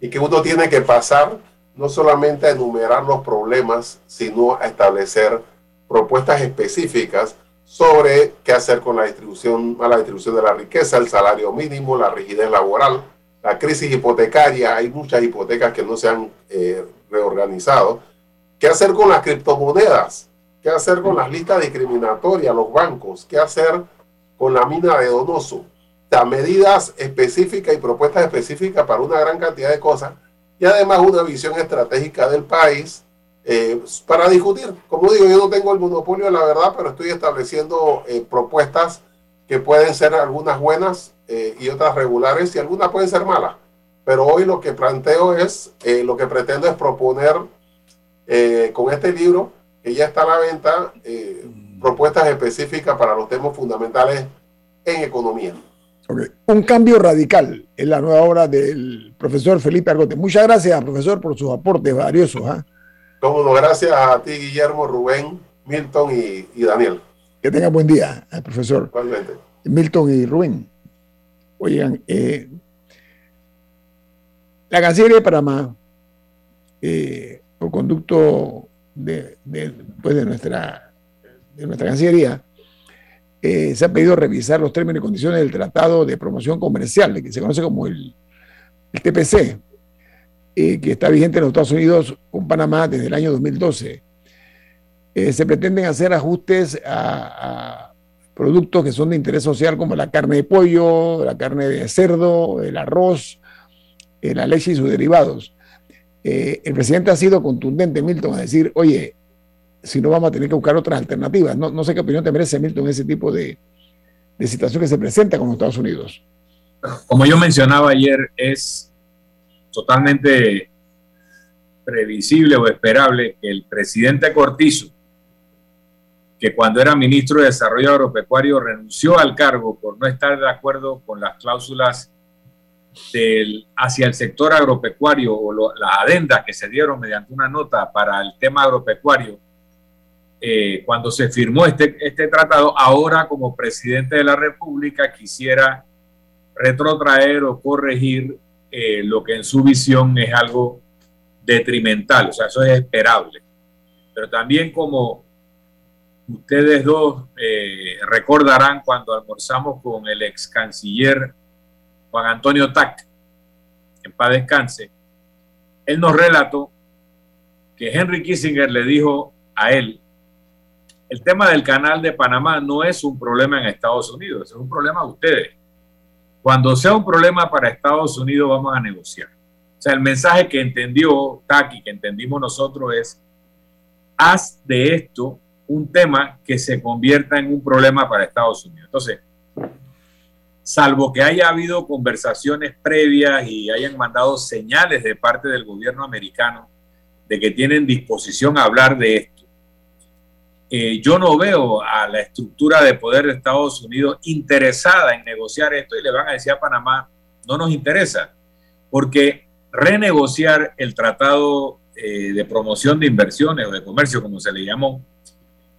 y que uno tiene que pasar no solamente a enumerar los problemas, sino a establecer propuestas específicas sobre qué hacer con la distribución, a la distribución de la riqueza, el salario mínimo, la rigidez laboral, la crisis hipotecaria. Hay muchas hipotecas que no se han eh, reorganizado. ¿Qué hacer con las criptomonedas? Qué hacer con las listas discriminatorias, los bancos, qué hacer con la mina de Donoso. O medidas específicas y propuestas específicas para una gran cantidad de cosas y además una visión estratégica del país eh, para discutir. Como digo, yo no tengo el monopolio de la verdad, pero estoy estableciendo eh, propuestas que pueden ser algunas buenas eh, y otras regulares y algunas pueden ser malas. Pero hoy lo que planteo es, lo que pretendo es proponer con este libro que ya está a la venta eh, propuestas específicas para los temas fundamentales en economía. Un cambio radical en la nueva obra del profesor Felipe Argote. Muchas gracias, profesor, por sus aportes valiosos. ¿ah? no, gracias a ti, Guillermo, Rubén, Milton y, Daniel. Que tenga buen día, eh, profesor. Igualmente. Milton y Rubén. Oigan, eh, la Cancillería de Panamá, por conducto de, de, pues de, nuestra, de nuestra Cancillería, eh, se ha pedido revisar los términos y condiciones del Tratado de Promoción Comercial, que se conoce como el, TPC, eh, que está vigente en los Estados Unidos con Panamá desde el año 2012. Eh, se pretenden hacer ajustes a, a, productos que son de interés social como la carne de pollo, la carne de cerdo, el arroz, la leche y sus derivados. Eh, el presidente ha sido contundente, Milton, a decir, oye, si no vamos a tener que buscar otras alternativas. No, sé qué opinión te merece, Milton, ese tipo de, situación que se presenta con los Estados Unidos. Como yo mencionaba ayer, es totalmente previsible o esperable que el presidente Cortizo, que cuando era ministro de Desarrollo Agropecuario renunció al cargo por no estar de acuerdo con las cláusulas hacia el sector agropecuario o las adendas que se dieron mediante una nota para el tema agropecuario, eh, cuando se firmó este, este tratado, ahora como presidente de la República quisiera retrotraer o corregir eh, lo que en su visión es algo detrimental, o sea, eso es esperable. Pero también como ustedes dos eh, recordarán cuando almorzamos con el ex canciller Juan Antonio Tac, en paz descanse, él nos relató que Henry Kissinger le dijo a él, el tema del canal de Panamá no es un problema en Estados Unidos, es un problema de ustedes. Cuando sea un problema para Estados Unidos vamos a negociar. O sea, el mensaje que entendió y que entendimos nosotros es, haz de esto un tema que se convierta en un problema para Estados Unidos. Entonces, salvo que haya habido conversaciones previas y hayan mandado señales de parte del gobierno americano de que tienen disposición a hablar de esto. Eh, yo no veo a la estructura de poder de Estados Unidos interesada en negociar esto y le van a decir a Panamá, no nos interesa, porque renegociar el tratado eh, de promoción de inversiones o de comercio, como se le llamó,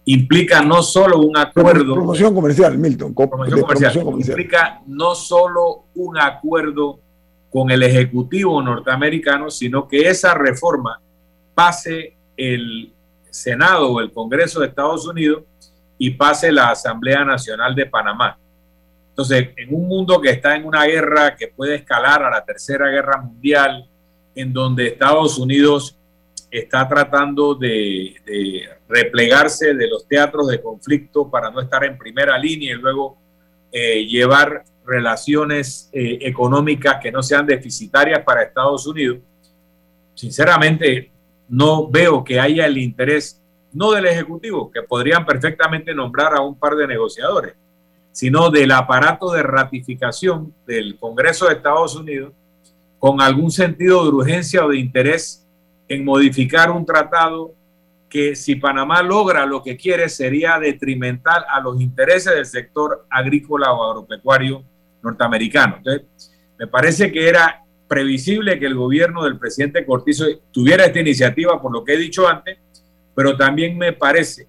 implica no solo un acuerdo. Promoción comercial, Milton. Promoción comercial, Implica no solo un acuerdo con el Ejecutivo norteamericano, sino que esa reforma pase el Senado o el Congreso de Estados Unidos y pase la Asamblea Nacional de Panamá. Entonces, en un mundo que está en una guerra que puede escalar a la Tercera Guerra Mundial, en donde Estados Unidos está tratando de, replegarse de los teatros de conflicto para no estar en primera línea y luego eh, llevar relaciones eh, económicas que no sean deficitarias para Estados Unidos, sinceramente no veo que haya el interés, no del Ejecutivo, que podrían perfectamente nombrar a un par de negociadores, sino del aparato de ratificación del Congreso de Estados Unidos con algún sentido de urgencia o de interés en modificar un tratado que si Panamá logra lo que quiere sería detrimental a los intereses del sector agrícola o agropecuario norteamericano. Entonces, me parece que era previsible que el gobierno del presidente Cortizo tuviera esta iniciativa, por lo que he dicho antes, pero también me parece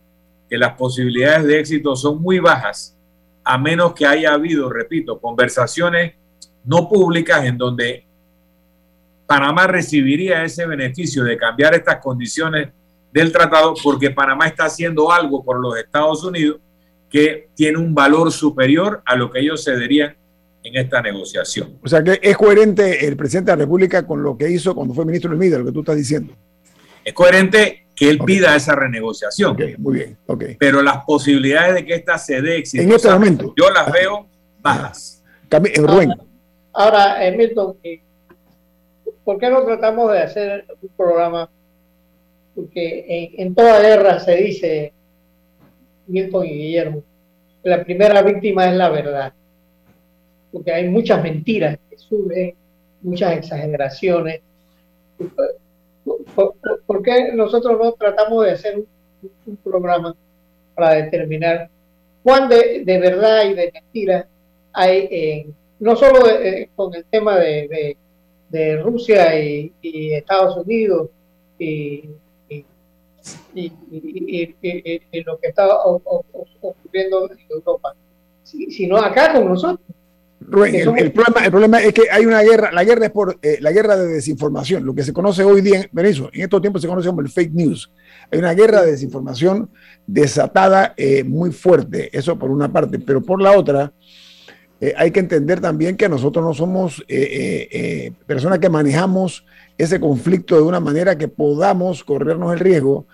que las posibilidades de éxito son muy bajas a menos que haya habido, repito, conversaciones no públicas en donde Panamá recibiría ese beneficio de cambiar estas condiciones del tratado porque Panamá está haciendo algo por los Estados Unidos que tiene un valor superior a lo que ellos cederían en esta negociación. O sea que es coherente el presidente de la República con lo que hizo cuando fue ministro del MIDA, lo que tú estás diciendo. Es coherente que él pida esa renegociación. muy bien, Pero las posibilidades de que esta se dé en este momento yo las veo bajas. Rubén. Ahora, ahora Milton, eh, ¿por qué no tratamos de hacer un programa? Porque en, toda guerra se dice, Milton y Guillermo, la primera víctima es la verdad. Porque hay muchas mentiras que surgen, muchas exageraciones. ¿Por, qué nosotros no tratamos de hacer un, programa para determinar cuán de, verdad y de mentira hay, no solo con el tema de, Rusia y, Estados Unidos y, lo que está ocurriendo en Europa, sino acá con nosotros el, problema, el problema es que hay una guerra, la guerra es por eh, la guerra de desinformación, lo que se conoce hoy día, en estos tiempos se conoce como el fake news. Hay una guerra de desinformación desatada eh, muy fuerte, eso por una parte, pero por la otra, eh, hay que entender también que nosotros no somos personas que manejamos ese conflicto de una manera que podamos corrernos el riesgo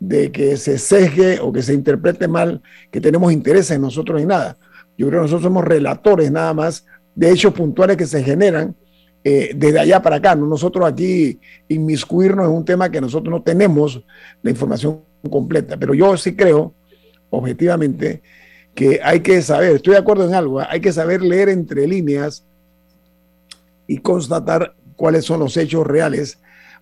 de que se sesgue o que se interprete mal, que tenemos interés en nosotros en nada yo creo que nosotros somos relatores nada más de hechos puntuales que se generan eh, desde allá para acá. ¿no? Nosotros aquí inmiscuirnos en un tema que nosotros no tenemos la información completa. Pero yo sí creo, objetivamente, que hay que saber, estoy de acuerdo en algo, ¿eh? hay que saber leer entre líneas y constatar cuáles son los hechos reales,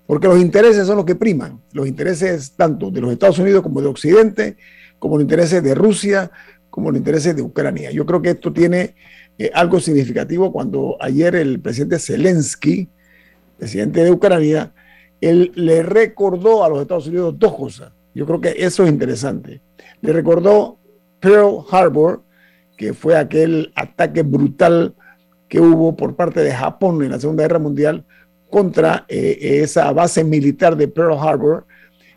porque los intereses son los que priman, los intereses tanto de los Estados Unidos como de Occidente, como los intereses de Rusia, como los intereses de Ucrania. Yo creo que esto tiene eh, algo significativo cuando ayer el presidente Zelensky, presidente de Ucrania, él le recordó a los Estados Unidos dos cosas. Yo creo que eso es interesante. Le recordó Pearl Harbor, que fue aquel ataque brutal que hubo por parte de Japón en la Segunda Guerra Mundial contra eh, esa base militar de Pearl Harbor,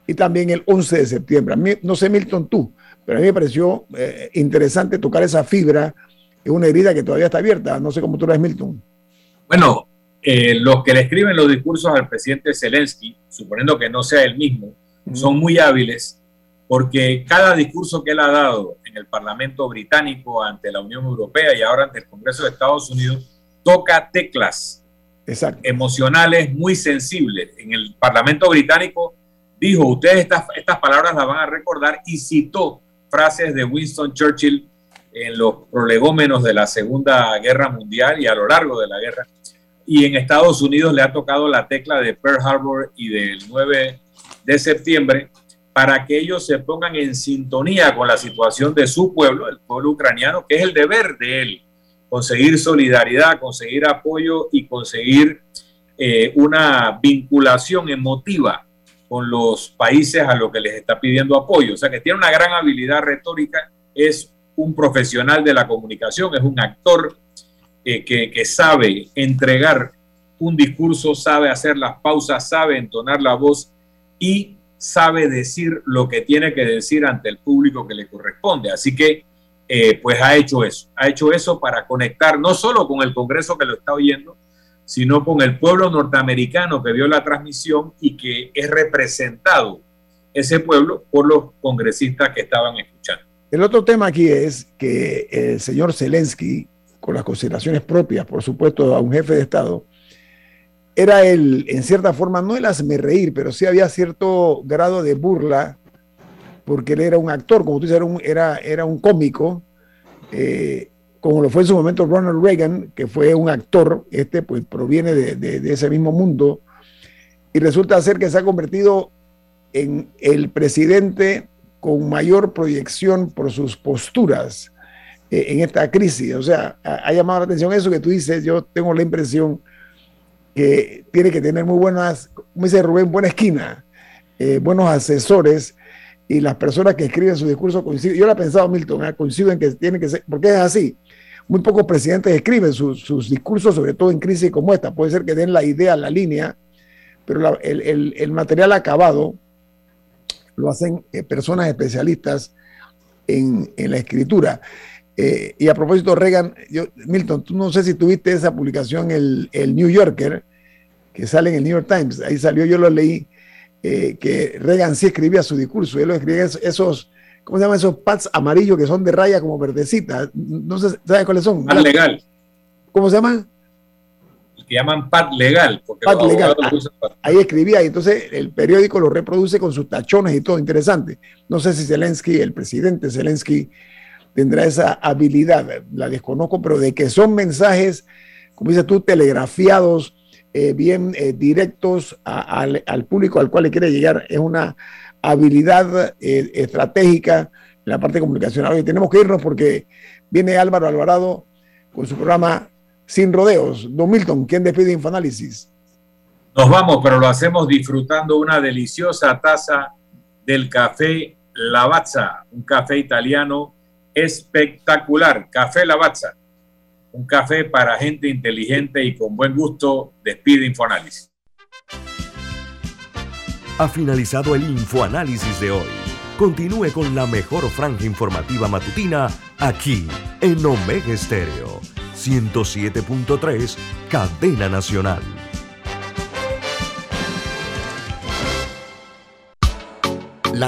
y también el 11 de septiembre. A mí, no sé, Milton, tú, pero a mí me pareció eh, interesante tocar esa fibra en una herida que todavía está abierta. No sé cómo tú la ves, Milton. Bueno, eh, los que le escriben los discursos al presidente Zelensky, suponiendo que no sea el mismo, son muy hábiles porque cada discurso que él ha dado en el Parlamento británico, ante la Unión Europea y ahora ante el Congreso de Estados Unidos, toca teclas emocionales muy sensibles. En el Parlamento británico dijo, ustedes estas, estas palabras las van a recordar y citó frases de Winston Churchill en los prolegómenos de la Segunda Guerra Mundial y a lo largo de la guerra. Y en Estados Unidos le ha tocado la tecla de Pearl Harbor y del 9 de septiembre para que ellos se pongan en sintonía con la situación de su pueblo, el pueblo ucraniano, que es el deber de él, conseguir solidaridad, conseguir apoyo y conseguir eh, una vinculación emotiva con los países a los que les está pidiendo apoyo. O sea que tiene una gran habilidad retórica, es un profesional de la comunicación, es un actor eh, que, sabe entregar un discurso, sabe hacer las pausas, sabe entonar la voz y sabe decir lo que tiene que decir ante el público que le corresponde. Así que, eh, pues ha hecho eso, ha hecho eso para conectar no solo con el Congreso que lo está oyendo, sino con el pueblo norteamericano que vio la transmisión y que es representado ese pueblo por los congresistas que estaban escuchando. El otro tema aquí es que el señor Zelensky, con las consideraciones propias, por supuesto, a un jefe de Estado, era el, en cierta forma, no el hazme reír, pero sí había cierto grado de burla, porque él era un actor, como tú dices, era un, era, era un cómico, eh, como lo fue en su momento Ronald Reagan, que fue un actor, este pues proviene de, de ese mismo mundo, y resulta ser que se ha convertido en el presidente con mayor proyección por sus posturas eh, en esta crisis. O sea, ha, llamado la atención eso que tú dices. Yo tengo la impresión que tiene que tener muy buenas, como dice Rubén, buena esquina, eh, buenos asesores y las personas que escriben su discurso coinciden. Yo lo he pensado, Milton, ¿eh? coinciden que tiene que ser, porque es así. Muy pocos presidentes escriben sus, discursos, sobre todo en crisis como esta. Puede ser que den la idea, la línea, pero el, el material acabado lo hacen eh, personas especialistas en, la escritura. Eh, y a propósito, Reagan, yo, Milton, tú no sé si tuviste esa publicación, el, el, New Yorker, que sale en el New York Times, ahí salió, yo lo leí, eh, que Reagan sí escribía su discurso, él lo escribía esos, ¿cómo se llaman esos pads amarillos que son de raya como verdecita? No sé, ¿sabes cuáles son? Más legal. ¿Cómo se llama? que llaman PAD legal. Porque legal. Ah, ahí escribía y entonces el periódico lo reproduce con sus tachones y todo interesante. No sé si Zelensky, el presidente Zelensky, tendrá esa habilidad, la desconozco, pero de que son mensajes, como dices tú, telegrafiados, eh, bien eh, directos al, público al cual le quiere llegar, es una habilidad eh, estratégica en la parte comunicacional. Hoy tenemos que irnos porque viene Álvaro Alvarado con su programa sin rodeos. Don Milton, ¿quién despide Infoanálisis? Nos vamos, pero lo hacemos disfrutando una deliciosa taza del café Lavazza, un café italiano espectacular. Café Lavazza, un café para gente inteligente y con buen gusto. Despide Infoanálisis. Ha finalizado el Infoanálisis de hoy. Continúe con la mejor franja informativa matutina aquí en Omega Estéreo 107.3, Cadena Nacional. La